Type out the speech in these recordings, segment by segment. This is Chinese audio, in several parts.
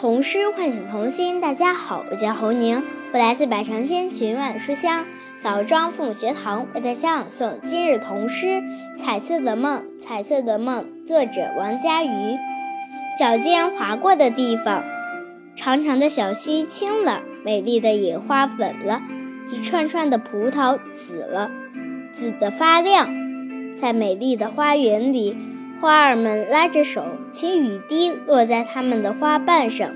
童诗唤醒童心，大家好，我叫侯宁，我来自百城千群万书香枣庄父母学堂，为大家朗诵今日童诗《彩色的梦》。彩色的梦，作者王佳瑜。脚尖划过的地方，长长的小溪青了，美丽的野花粉了，一串串的葡萄紫了，紫的发亮。在美丽的花园里。花儿们拉着手，请雨滴落在它们的花瓣上。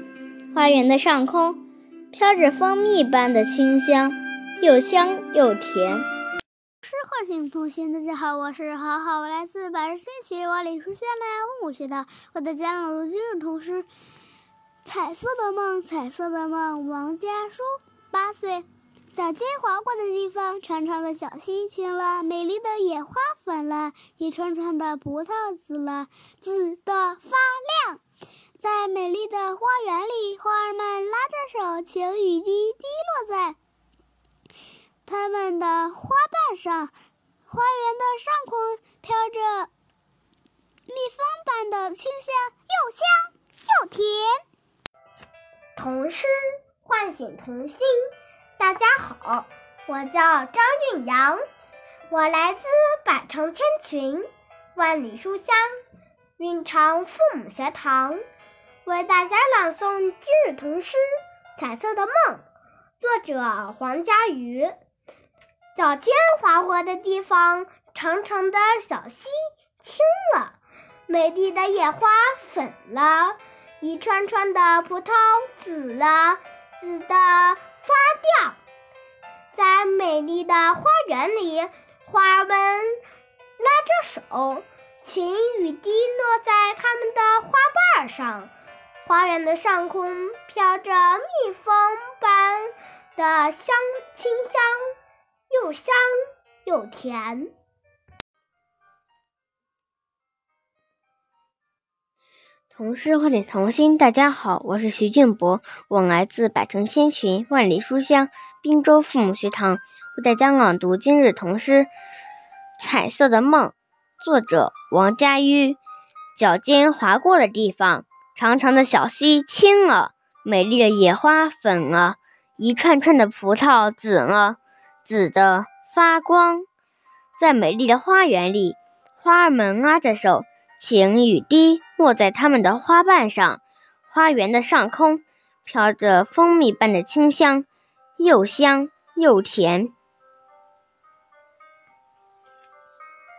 花园的上空飘着蜂蜜般的清香，又香又甜。诗唤醒童心，大家好，我是好好，我来自百日新学万里书香的五学的，我的家朗读今日童诗《彩色的梦》，彩色的梦，王家书，八岁。脚尖划过的地方，长长的小溪青了，美丽的野花粉了，一串串的葡萄紫了，紫的发亮。在美丽的花园里，花儿们拉着手，请雨滴滴落在它们的花瓣上。花园的上空飘着蜜蜂般的清香，又香又甜。童诗唤醒童心。大家好，我叫张韵阳，我来自百城千群，万里书香韵长父母学堂，为大家朗诵今日童诗《彩色的梦》，作者黄佳瑜。脚尖划过的地方，长长的小溪青了，美丽的野花粉了，一串串的葡萄紫了，紫的。美丽的花园里，花儿们拉着手，晴雨滴落在它们的花瓣上。花园的上空飘着蜜蜂般的香清香，又香又甜。童诗唤醒童心，大家好，我是徐俊博，我来自百城千群万里书香滨州父母学堂，为大家朗读今日童诗《彩色的梦》，作者王佳玉。脚尖划过的地方，长长的小溪青了，美丽的野花粉了，一串串的葡萄紫了，紫的发光。在美丽的花园里，花儿们拉着手。晴雨滴落在它们的花瓣上，花园的上空飘着蜂蜜般的清香，又香又甜。